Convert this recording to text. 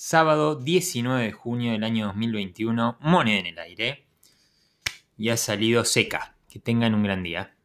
sábado 19 de junio del año 2021, moneda en el aire. Y ha salido seca. Que tengan un gran día.